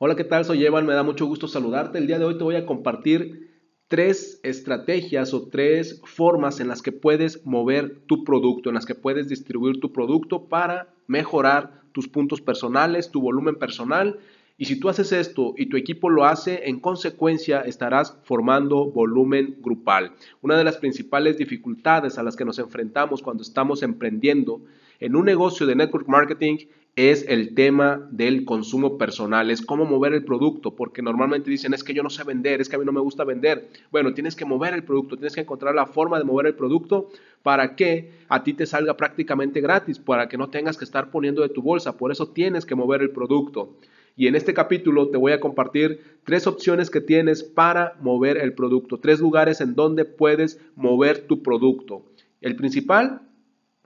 Hola, ¿qué tal? Soy Evan, me da mucho gusto saludarte. El día de hoy te voy a compartir tres estrategias o tres formas en las que puedes mover tu producto, en las que puedes distribuir tu producto para mejorar tus puntos personales, tu volumen personal. Y si tú haces esto y tu equipo lo hace, en consecuencia estarás formando volumen grupal. Una de las principales dificultades a las que nos enfrentamos cuando estamos emprendiendo en un negocio de network marketing es el tema del consumo personal, es cómo mover el producto, porque normalmente dicen es que yo no sé vender, es que a mí no me gusta vender. Bueno, tienes que mover el producto, tienes que encontrar la forma de mover el producto para que a ti te salga prácticamente gratis, para que no tengas que estar poniendo de tu bolsa, por eso tienes que mover el producto. Y en este capítulo te voy a compartir tres opciones que tienes para mover el producto, tres lugares en donde puedes mover tu producto. El principal,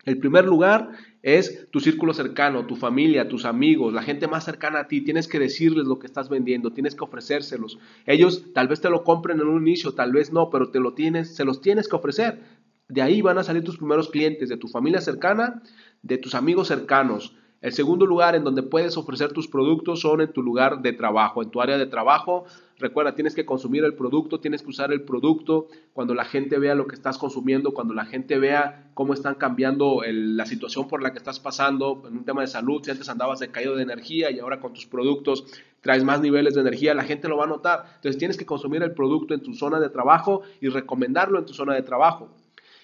el primer lugar es tu círculo cercano, tu familia, tus amigos, la gente más cercana a ti. Tienes que decirles lo que estás vendiendo, tienes que ofrecérselos. Ellos tal vez te lo compren en un inicio, tal vez no, pero te lo tienes, se los tienes que ofrecer. De ahí van a salir tus primeros clientes, de tu familia cercana, de tus amigos cercanos. El segundo lugar en donde puedes ofrecer tus productos son en tu lugar de trabajo, en tu área de trabajo. Recuerda, tienes que consumir el producto, tienes que usar el producto. Cuando la gente vea lo que estás consumiendo, cuando la gente vea cómo están cambiando la situación por la que estás pasando en un tema de salud, si antes andabas de caído de energía y ahora con tus productos traes más niveles de energía, la gente lo va a notar. Entonces tienes que consumir el producto en tu zona de trabajo y recomendarlo en tu zona de trabajo.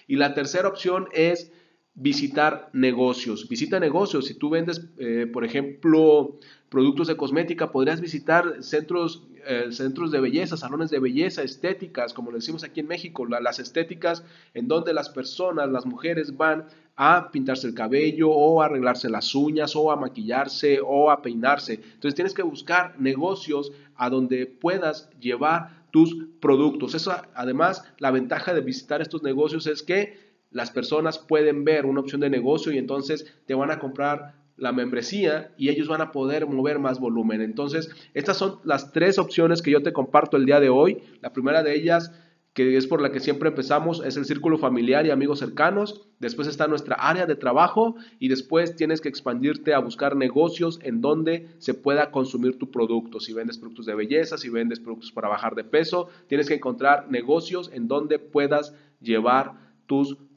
Y la tercera opción es visitar negocios. Visita negocios. Si tú vendes, eh, por ejemplo, productos de cosmética, podrías visitar centros, eh, centros de belleza, salones de belleza, estéticas, como decimos aquí en México, las estéticas en donde las personas, las mujeres van a pintarse el cabello o a arreglarse las uñas o a maquillarse o a peinarse. Entonces tienes que buscar negocios a donde puedas llevar tus productos. Eso, además, la ventaja de visitar estos negocios es que las personas pueden ver una opción de negocio y entonces te van a comprar la membresía y ellos van a poder mover más volumen. Entonces, estas son las tres opciones que yo te comparto el día de hoy. La primera de ellas, que es por la que siempre empezamos, es el círculo familiar y amigos cercanos. Después está nuestra área de trabajo y después tienes que expandirte a buscar negocios en donde se pueda consumir tu producto. Si vendes productos de belleza, si vendes productos para bajar de peso, tienes que encontrar negocios en donde puedas llevar tus productos.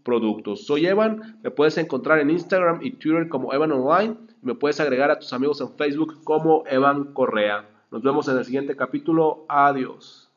Soy Evan, me puedes encontrar en Instagram y Twitter como Evan Online, me puedes agregar a tus amigos en Facebook como Evan Correa. Nos vemos en el siguiente capítulo. Adiós.